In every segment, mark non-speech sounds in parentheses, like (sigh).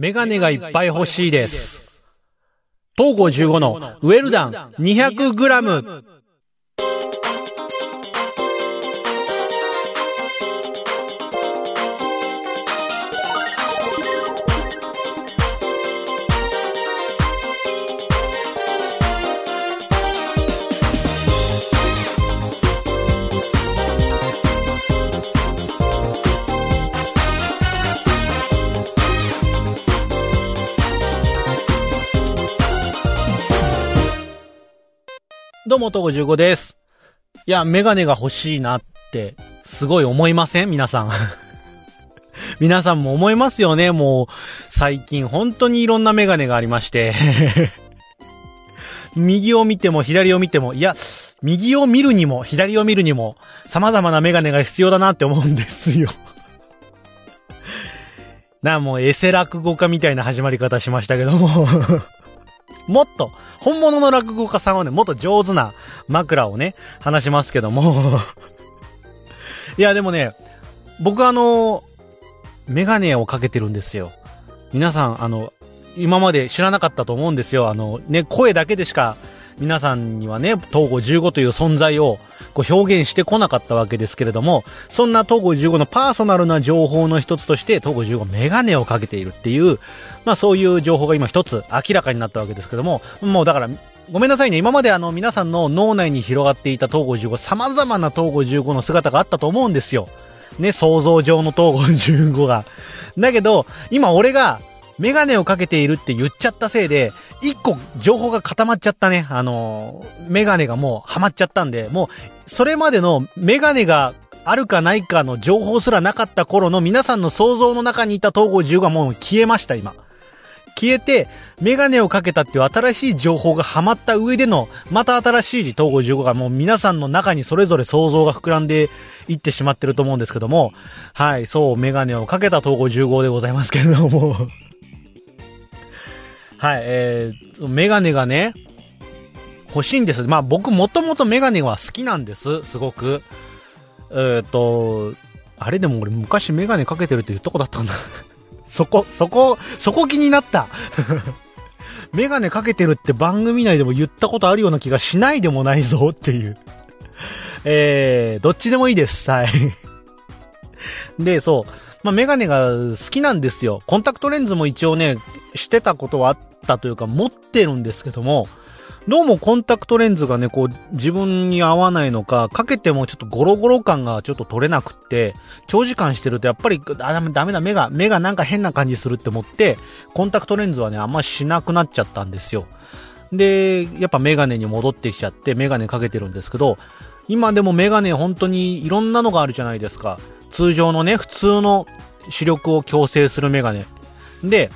メガネがいっぱい欲しいです。東郷15のウェルダン 200g。うも、東郷15です。いや、メガネが欲しいなって、すごい思いません？皆さん。(laughs) 皆さんも思いますよね？もう、最近本当にいろんなメガネがありまして。(laughs) 右を見ても左を見ても、いや、右を見るにも左を見るにも、様々なメガネが必要だなって思うんですよ。(laughs) なあ、もうエセ落語家みたいな始まり方しましたけども。もっと、本物の落語家さんはね、もっと上手な枕をね、話しますけども。(laughs) いや、でもね、僕あの、メガネをかけてるんですよ。皆さん、あの、今まで知らなかったと思うんですよ。あの、ね、声だけでしか、皆さんにはね、東郷15という存在をこう表現してこなかったわけですけれども、そんな東郷15のパーソナルな情報の一つとして、東郷15メガネをかけているっていう、まあそういう情報が今一つ明らかになったわけですけども、もうだから、ごめんなさいね。今まであの皆さんの脳内に広がっていた東郷15、様々な東郷15の姿があったと思うんですよ。ね、想像上の東郷15が。だけど、今俺がメガネをかけているって言っちゃったせいで、一個情報が固まっちゃったね。あの、メガネがもうハマっちゃったんで、もう、それまでのメガネがあるかないかの情報すらなかった頃の皆さんの想像の中にいた東郷10がもう消えました、今。消えて、メガネをかけたっていう新しい情報がハマった上での、また新しい東郷15がもう皆さんの中にそれぞれ想像が膨らんでいってしまってると思うんですけども、はい、そう、メガネをかけた東郷15でございますけれども、はい、えー、メガネがね、欲しいんです。まあ僕もともとメガネは好きなんです、すごく。えっ、と、あれでも俺昔メガネかけてるって言ったことあったんだ。(laughs) そこ、そこ、そこ気になった。(laughs) メガネかけてるって番組内でも言ったことあるような気がしないでもないぞっていう。えー、どっちでもいいです。はい。(laughs) で、そう。まあ、メガネが好きなんですよ。コンタクトレンズも一応ね、してたことはあったというか、持ってるんですけども、どうもコンタクトレンズがね、こう、自分に合わないのか、かけてもちょっとゴロゴロ感がちょっと取れなくって、長時間してるとやっぱり、あ、ダメダメだ、目が、目がなんか変な感じするって思って、コンタクトレンズはね、あんましなくなっちゃったんですよ。で、やっぱメガネに戻ってきちゃって、メガネかけてるんですけど、今でもメガネ本当にいろんなのがあるじゃないですか。通常のね、普通の視力を矯正するメガネ。で、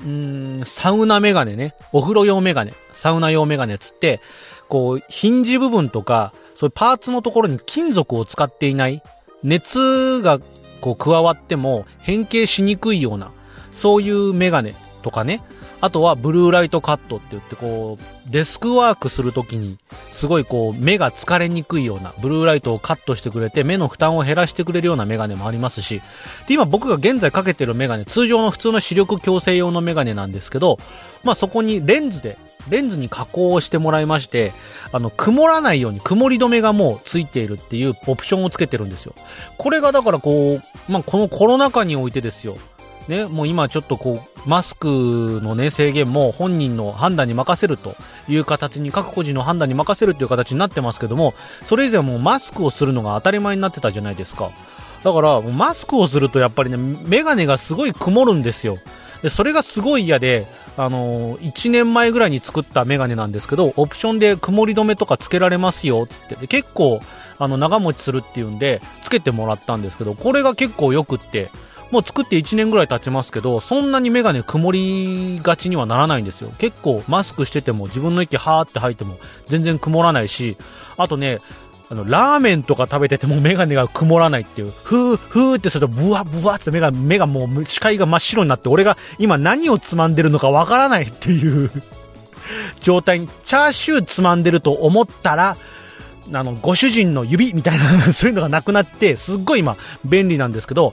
うーん、サウナメガネね。お風呂用メガネ。サウナ用メガネつって、こう、ヒンジ部分とか、そういうパーツのところに金属を使っていない、熱がこう加わっても変形しにくいような、そういうメガネとかね。あとはブルーライトカットって言ってこう、デスクワークするときに、すごいこう、目が疲れにくいような、ブルーライトをカットしてくれて、目の負担を減らしてくれるようなメガネもありますし、で、今僕が現在かけてるメガネ、通常の普通の視力矯正用のメガネなんですけど、まあそこにレンズで、レンズに加工をしてもらいまして、あの、曇らないように曇り止めがもうついているっていうオプションをつけてるんですよ。これがだからこう、まあこのコロナ禍においてですよ。ね、もう今ちょっとこう、マスクのね、制限も本人の判断に任せるという形に、各個人の判断に任せるという形になってますけども、それ以前はもうマスクをするのが当たり前になってたじゃないですか。だから、マスクをするとやっぱりね、メガネがすごい曇るんですよ。で、それがすごい嫌で、あのー、1年前ぐらいに作ったメガネなんですけど、オプションで曇り止めとかつけられますよ、つって。で、結構、あの、長持ちするっていうんで、つけてもらったんですけど、これが結構良くって、もう作って1年ぐらい経ちますけど、そんなにメガネ曇りがちにはならないんですよ。結構マスクしてても自分の息はーって吐いても全然曇らないし、あとね、あの、ラーメンとか食べててもメガネが曇らないっていう、ふー、ふーってするとブワブワって目が、目がもう視界が真っ白になって、俺が今何をつまんでるのかわからないっていう状態に、チャーシューつまんでると思ったら、あの、ご主人の指みたいな (laughs) そういうのがなくなって、すっごい今、便利なんですけど、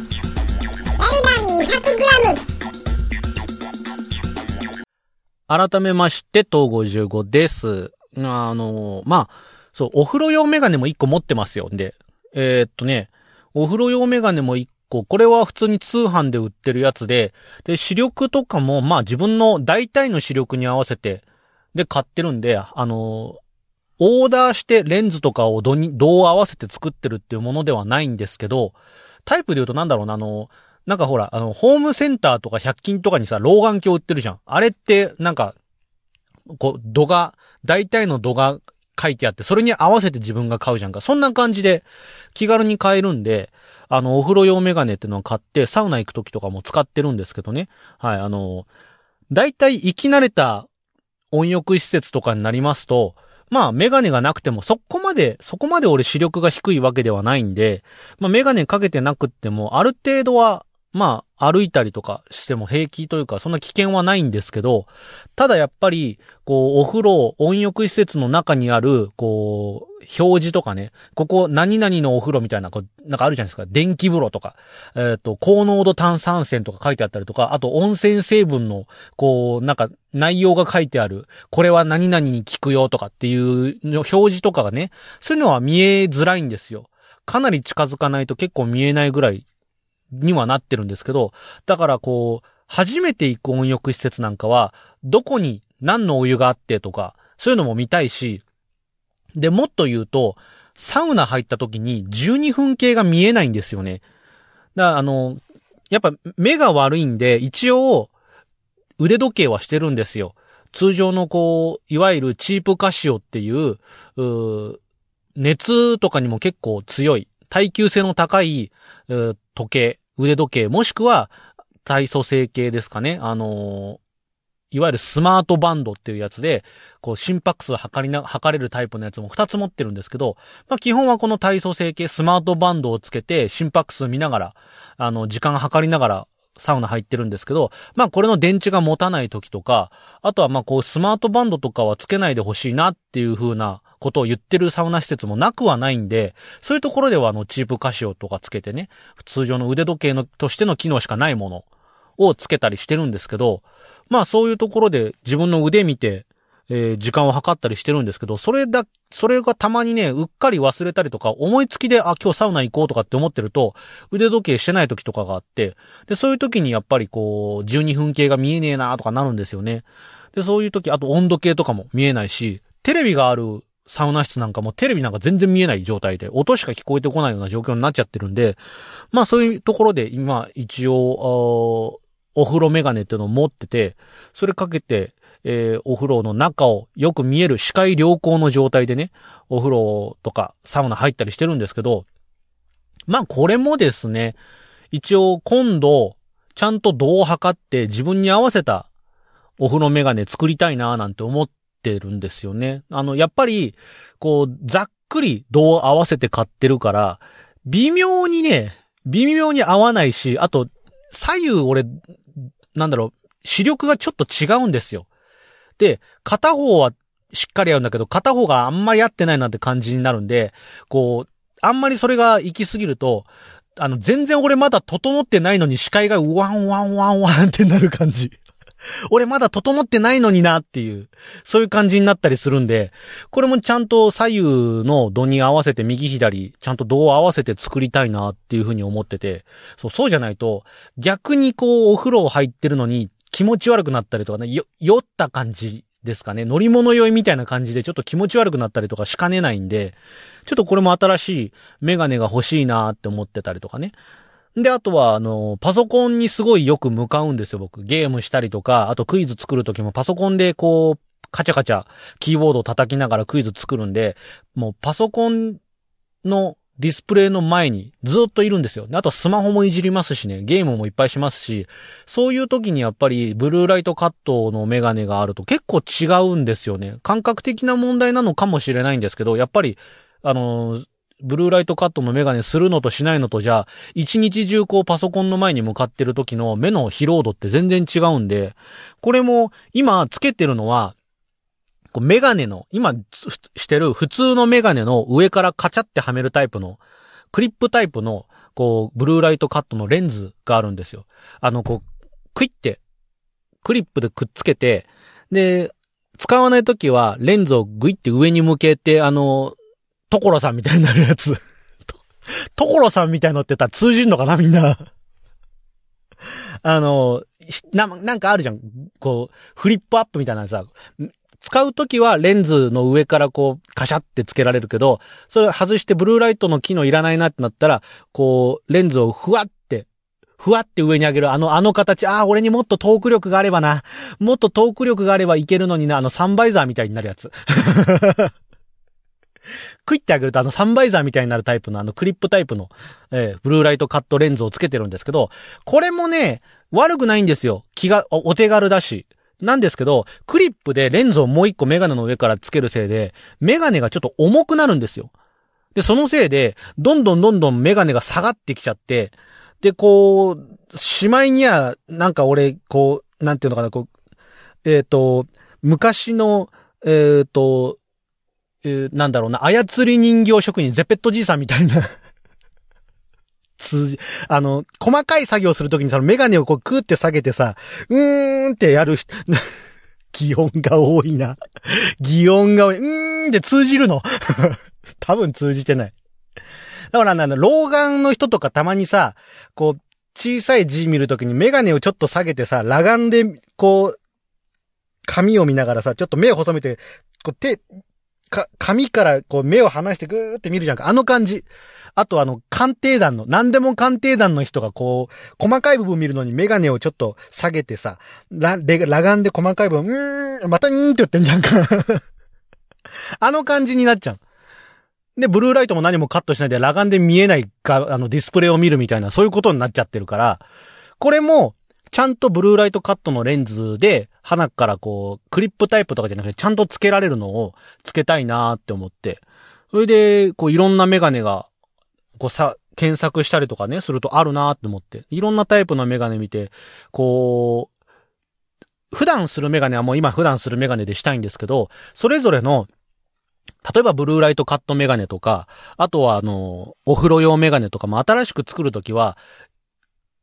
改めまして、東55です。あの、まあ、そう、お風呂用メガネも1個持ってますよ。で、えーっとね、お風呂用メガネも1個、これは普通に通販で売ってるやつで、で、視力とかも、まあ自分の大体の視力に合わせて、で、買ってるんで、あの、オーダーしてレンズとかをどに、どう合わせて作ってるっていうものではないんですけど、タイプで言うとなんだろうな、あの、なんかほら、あの、ホームセンターとか100均とかにさ、老眼鏡売ってるじゃん。あれって、なんか、こう、度が、大体の度が書いてあって、それに合わせて自分が買うじゃんか。そんな感じで、気軽に買えるんで、あの、お風呂用メガネってのを買って、サウナ行く時とかも使ってるんですけどね。はい、あの、大体生き慣れた温浴施設とかになりますと、まあ、メガネがなくても、そこまで、そこまで俺視力が低いわけではないんで、まあ、メガネかけてなくっても、ある程度は、まあ、歩いたりとかしても平気というか、そんな危険はないんですけど、ただやっぱり、こう、お風呂、温浴施設の中にある、こう、表示とかね、ここ、何々のお風呂みたいな、こうなんかあるじゃないですか。電気風呂とか、えっ、と、高濃度炭酸泉とか書いてあったりとか、あと温泉成分の、こう、なんか、内容が書いてある、これは何々に効くよとかっていうの表示とかがね、そういうのは見えづらいんですよ。かなり近づかないと結構見えないぐらいにはなってるんですけど、だからこう、初めて行く温浴施設なんかは、どこに何のお湯があってとか、そういうのも見たいし、で、もっと言うと、サウナ入った時に12分計が見えないんですよね。だからあの、やっぱ目が悪いんで、一応、腕時計はしてるんですよ。通常のこう、いわゆるチープカシオっていう、う熱とかにも結構強い、耐久性の高い、時計、腕時計、もしくは体組成計ですかね。あのーいわゆるスマートバンドっていうやつで、こう心拍数測りな、測れるタイプのやつも2つ持ってるんですけど、まあ基本はこの体組成計スマートバンドをつけて心拍数見ながら、あの、時間測りながらサウナ入ってるんですけど、まあこれの電池が持たない時とか、あとはまあこうスマートバンドとかはつけないでほしいなっていう風なことを言ってるサウナ施設もなくはないんで、そういうところではあのチープカシオとかつけてね、通常の腕時計のとしての機能しかないものをつけたりしてるんですけど、まあそういうところで自分の腕見て、えー時間を測ったりしてるんですけど、それだ、それがたまにね、うっかり忘れたりとか、思いつきで、あ、今日サウナ行こうとかって思ってると、腕時計してない時とかがあって、で、そういう時にやっぱりこう、12分計が見えねえなとかなるんですよね。で、そういう時、あと温度計とかも見えないし、テレビがあるサウナ室なんかもテレビなんか全然見えない状態で、音しか聞こえてこないような状況になっちゃってるんで、まあそういうところで今一応、お風呂メガネっていうのを持ってて、それかけて、えーお風呂の中をよく見える視界良好の状態でね、お風呂とかサウナ入ったりしてるんですけど、まあこれもですね、一応今度、ちゃんと度を測って自分に合わせたお風呂メガネ作りたいなーなんて思ってるんですよね。あの、やっぱり、こう、ざっくり度を合わせて買ってるから、微妙にね、微妙に合わないし、あと、左右俺、なんだろう、視力がちょっと違うんですよ。で、片方はしっかり合うんだけど、片方があんまり合ってないなって感じになるんで、こう、あんまりそれが行き過ぎると、あの、全然俺まだ整ってないのに視界がワンワンワンワンってなる感じ。(laughs) 俺まだ整ってないのになっていう、そういう感じになったりするんで、これもちゃんと左右の度に合わせて右左、ちゃんと度を合わせて作りたいなっていうふうに思ってて、そう、そうじゃないと、逆にこう、お風呂入ってるのに気持ち悪くなったりとかね、酔った感じですかね。乗り物酔いみたいな感じでちょっと気持ち悪くなったりとかしかねないんで、ちょっとこれも新しいメガネが欲しいなって思ってたりとかね。で、あとは、あの、パソコンにすごいよく向かうんですよ、僕。ゲームしたりとか、あとクイズ作るときもパソコンでこう、カチャカチャ、キーボードを叩きながらクイズ作るんで、もうパソコンのディスプレイの前にずっといるんですよ。あとスマホもいじりますしね、ゲームもいっぱいしますし、そういう時にやっぱりブルーライトカットのメガネがあると結構違うんですよね。感覚的な問題なのかもしれないんですけど、やっぱり、あのブルーライトカットのメガネするのとしないのとじゃ、一日中こうパソコンの前に向かってる時の目の疲労度って全然違うんで、これも今つけてるのは、こうメガネの、今してる普通のメガネの上からカチャってはめるタイプの、クリップタイプの、こう、ブルーライトカットのレンズがあるんですよ。あの、こう、クイって、クリップでくっつけて、で、使わないときはレンズをグイって上に向けて、あの、所さんみたいになるやつ。(laughs) と所さんみたいのって言ったら通じんのかなみんな。あの、な、なんかあるじゃん。こう、フリップアップみたいなさ、使うときはレンズの上からこう、カシャってつけられるけど、それ外してブルーライトの機能いらないなってなったら、こう、レンズをふわって、ふわって上に上げる、あの、あの形、ああ、俺にもっとトーク力があればな。もっとトーク力があればいけるのにな、あの、サンバイザーみたいになるやつ。(laughs) クイってあげるとあのサンバイザーみたいになるタイプのあのクリップタイプの、えーブルーライトカットレンズをつけてるんですけど、これもね、悪くないんですよ。気が、おお手軽だし。なんですけど、クリップでレンズをもう一個メガネの上からつけるせいで、メガネがちょっと重くなるんですよ。で、そのせいで、どんどんどんどんメガネが下がってきちゃって、で、こう、しまいには、なんか俺、こう、なんていうのかな、こう、えっ、と、昔の、えっ、と、なんだろうな、操り人形職人、ゼペットじいさんみたいな、通じ、あの、細かい作業するときにそのメガネをこうクーって下げてさ、うーんってやる人、(laughs) 擬音が多いな。擬音が多い。うーんって通じるの。(laughs) 多分通じてない。だからあの、老眼の人とかたまにさ、こう、小さい字見るときにメガネをちょっと下げてさ、裸眼で、こう、紙を見ながらさ、ちょっと目を細めて、こう手、か、紙からこう目を離してぐーって見るじゃんか。あの感じ。あとあの、鑑定団の、何でも鑑定団の人がこう、細かい部分見るのにメガネをちょっと下げてさ、ら、レ裸眼で細かい部分、うーん、またうーんって言ってんじゃんか。(laughs) あの感じになっちゃう。で、ブルーライトも何もカットしないで裸眼で見えないか、あの、ディスプレイを見るみたいな、そういうことになっちゃってるから、これも、ちゃんとブルーライトカットのレンズで、鼻からこう、クリップタイプとかじゃなくて、ちゃんと付けられるのを付けたいなーって思って。それで、こう、いろんなメガネが、こうさ、検索したりとかね、するとあるなーって思って。いろんなタイプのメガネ見て、こう、普段するメガネはもう今普段するメガネでしたいんですけど、それぞれの、例えばブルーライトカットメガネとか、あとはあの、お風呂用メガネとかも新しく作るときは、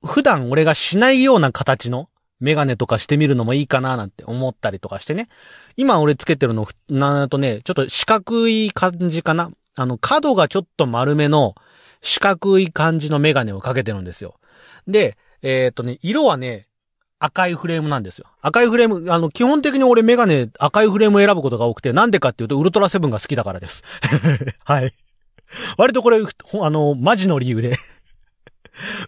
普段俺がしないような形のメガネとかしてみるのもいいかななんて思ったりとかしてね。今俺つけてるの、なんとね、ちょっと四角い感じかな。あの、角がちょっと丸めの四角い感じのメガネをかけてるんですよ。で、えっ、とね、色はね、赤いフレームなんですよ。赤いフレーム、あの、基本的に俺メガネ赤いフレームを選ぶことが多くて、なんでかっていうとウルトラセブンが好きだからです。(laughs) はい。割とこれ、あの、マジの理由で。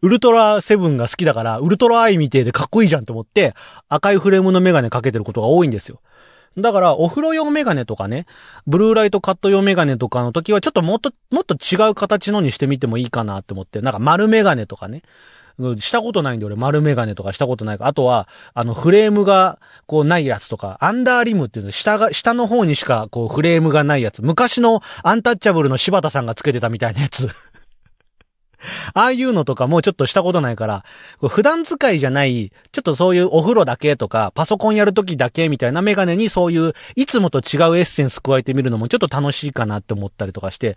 ウルトラセブンが好きだから、ウルトラアイみてえでかっこいいじゃんと思って、赤いフレームのメガネかけてることが多いんですよ。だから、お風呂用メガネとかね、ブルーライトカット用メガネとかの時は、ちょっともっと、もっと違う形のにしてみてもいいかなって思って、なんか丸メガネとかね。うんしたことないんで俺丸メガネとかしたことないか。あとは、あのフレームがこうないやつとか、アンダーリムっていうの下が、下の方にしかこうフレームがないやつ。昔のアンタッチャブルの柴田さんがつけてたみたいなやつ。(laughs) ああいうのとかもうちょっとしたことないから、普段使いじゃない、ちょっとそういうお風呂だけとか、パソコンやるときだけみたいなメガネにそういう、いつもと違うエッセンス加えてみるのもちょっと楽しいかなって思ったりとかして、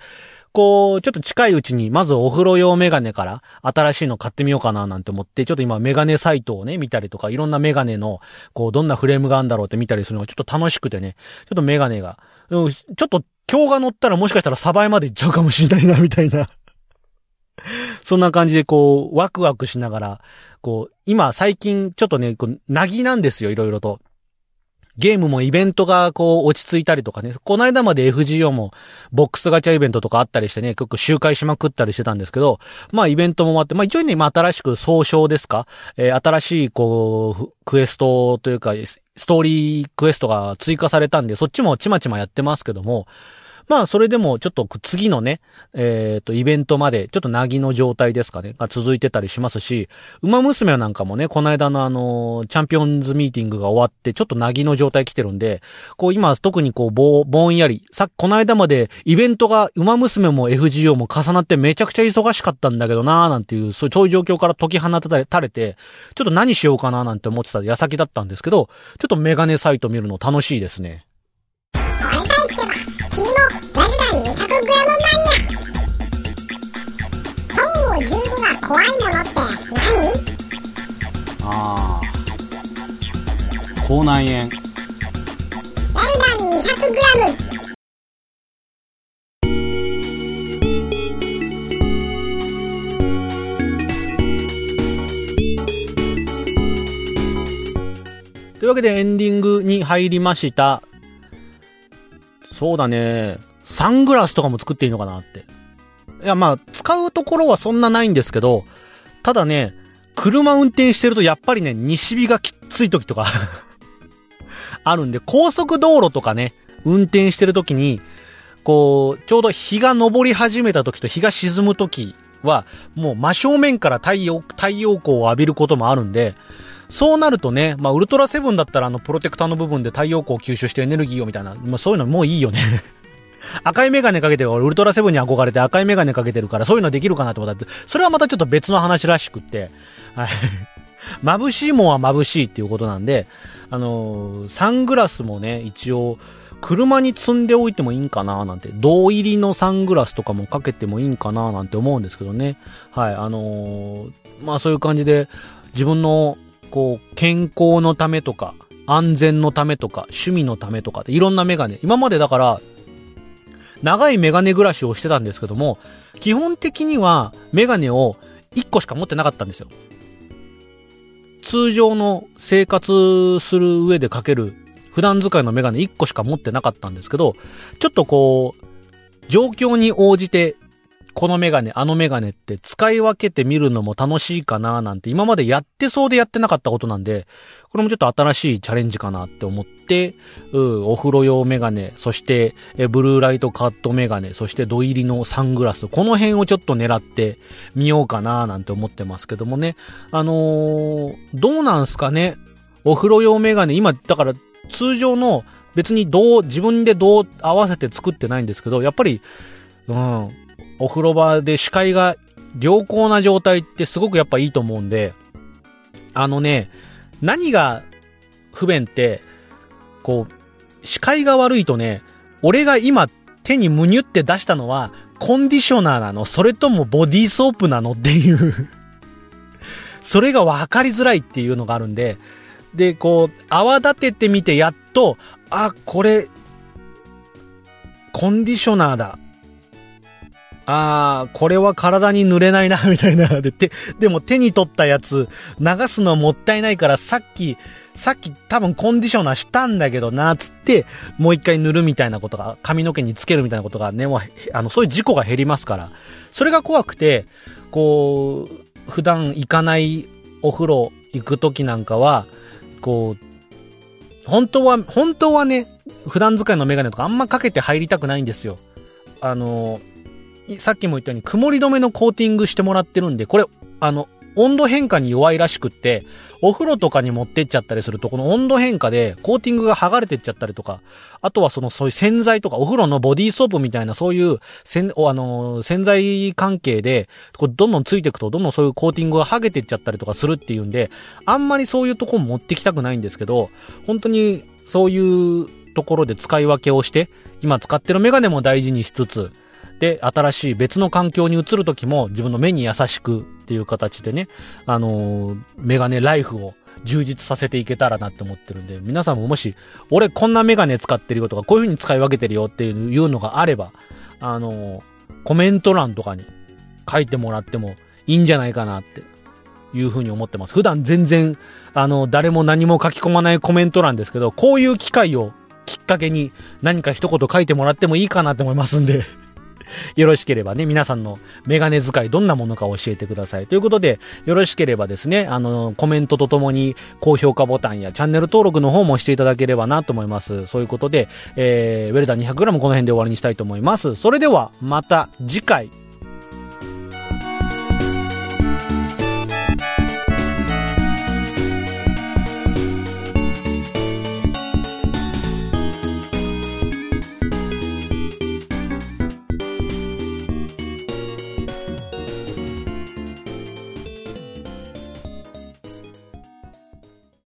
こう、ちょっと近いうちに、まずお風呂用メガネから新しいの買ってみようかななんて思って、ちょっと今メガネサイトをね、見たりとか、いろんなメガネの、こう、どんなフレームがあるんだろうって見たりするのがちょっと楽しくてね、ちょっとメガネが、ちょっと今日が乗ったらもしかしたらサバイまで行っちゃうかもしれないな、みたいな。(laughs) そんな感じでこう、ワクワクしながら、こう、今最近ちょっとね、こう、なぎなんですよ、いろいろと。ゲームもイベントがこう落ち着いたりとかね、この間まで FGO もボックスガチャイベントとかあったりしてね、結構周回しまくったりしてたんですけど、まあイベントも終わって、まあ一応ね、まあ新しく総称ですか？えー新しいこう、クエストというか、ストーリークエストが追加されたんで、そっちもちまちまやってますけども、まあ、それでも、ちょっと次のね、えっ、と、イベントまで、ちょっとなぎの状態ですかね、が続いてたりしますし、馬娘なんかもね、この間のあの、チャンピオンズミーティングが終わって、ちょっとなぎの状態来てるんで、こう今、特にこう、ぼ、ぼんやり、さこの間まで、イベントが、馬娘も FGO も重なってめちゃくちゃ忙しかったんだけどなーなんていう、そういう状況から解き放たれ、垂れて、ちょっと何しようかななんて思ってた矢先だったんですけど、ちょっとメガネサイト見るの楽しいですね。口内炎ウェルダン 200g というわけでエンディングに入りました。そうだね。サングラスとかも作っていいのかなって。いや、まあ、使うところはそんなないんですけど、ただね、車運転してるとやっぱりね、西日がきっつい時とか (laughs) あるんで、高速道路とかね、運転してる時に、こう、ちょうど日が昇り始めた時と日が沈む時は、もう真正面から太陽、太陽光を浴びることもあるんで、そうなるとね、まあ、ウルトラセブンだったらあの、プロテクターの部分で太陽光を吸収してエネルギーをみたいな、まあ、そういうのもういいよね。(laughs) 赤いメガネかけてる俺ウルトラセブンに憧れて赤いメガネかけてるからそういうのできるかなと思った、それはまたちょっと別の話らしくって、はい。(laughs) 眩しいもんは眩しいっていうことなんで、あのーサングラスもね、一応、車に積んでおいてもいいんかななんて、銅入りのサングラスとかもかけてもいいんかななんて思うんですけどね。はい、あのーまあそういう感じで、自分の、こう、健康のためとか、安全のためとか、趣味のためとか、いろんなメガネ。今までだから、長いメガネ暮らしをしてたんですけども、基本的にはメガネを1個しか持ってなかったんですよ。通常の生活する上でかける普段使いのメガネ1個しか持ってなかったんですけど、ちょっとこう、状況に応じて、このメガネ、あのメガネって使い分けてみるのも楽しいかななんて今までやってそうでやってなかったことなんで、これもちょっと新しいチャレンジかなって思って、うん、お風呂用メガネ、そして、えブルーライトカットメガネ、そして土入りのサングラス、この辺をちょっと狙ってみようかななんて思ってますけどもね。あのーどうなんすかね？お風呂用メガネ、今、だから通常の別にどう、自分でどう合わせて作ってないんですけど、やっぱり、うん、お風呂場で視界が良好な状態ってすごくやっぱいいと思うんで、あのね、何が不便って、こう、視界が悪いとね、俺が今手にむにゅって出したのは、コンディショナーなの。それともボディーソープなのっていう。(laughs) それが分かりづらいっていうのがあるんで、で、こう、泡立ててみてやっと、あ、これ、コンディショナーだ。あー、これは体に塗れないな、みたいな。で、て、でも手に取ったやつ、流すのはもったいないから、さっき、さっき多分コンディショナーしたんだけどな、つって、もう一回塗るみたいなことが、髪の毛につけるみたいなことがね、もう、あの、そういう事故が減りますから。それが怖くて、こう、普段行かないお風呂行く時なんかは、こう、本当は、本当はね、普段使いのメガネとかあんまかけて入りたくないんですよ。あの、さっきも言ったように曇り止めのコーティングしてもらってるんで、これ、あの、温度変化に弱いらしくって、お風呂とかに持ってっちゃったりすると、この温度変化でコーティングが剥がれてっちゃったりとか、あとはその、そういう洗剤とか、お風呂のボディーソープみたいな、そういう、洗、あの、洗剤関係で、どんどんついていくと、どんどんそういうコーティングが剥げてっちゃったりとかするっていうんで、あんまりそういうとこ持ってきたくないんですけど、本当に、そういうところで使い分けをして、今使ってるメガネも大事にしつつ、で、新しい別の環境に移るときも自分の目に優しくっていう形でね、あのーメガネライフを充実させていけたらなって思ってるんで、皆さんももし、俺こんなメガネ使ってるよとか、こういう風に使い分けてるよっていうのがあれば、あのーコメント欄とかに書いてもらってもいいんじゃないかなっていう風に思ってます。普段全然、あの、誰も何も書き込まないコメント欄ですけど、こういう機会をきっかけに何か一言書いてもらってもいいかなって思いますんで。(laughs) よろしければね、皆さんのメガネ使いどんなものか教えてください。ということで、よろしければですね、あの、コメントとともに高評価ボタンやチャンネル登録の方もしていただければなと思います。そういうことで、えー、ウェルダー 200g この辺で終わりにしたいと思います。それでは、また次回。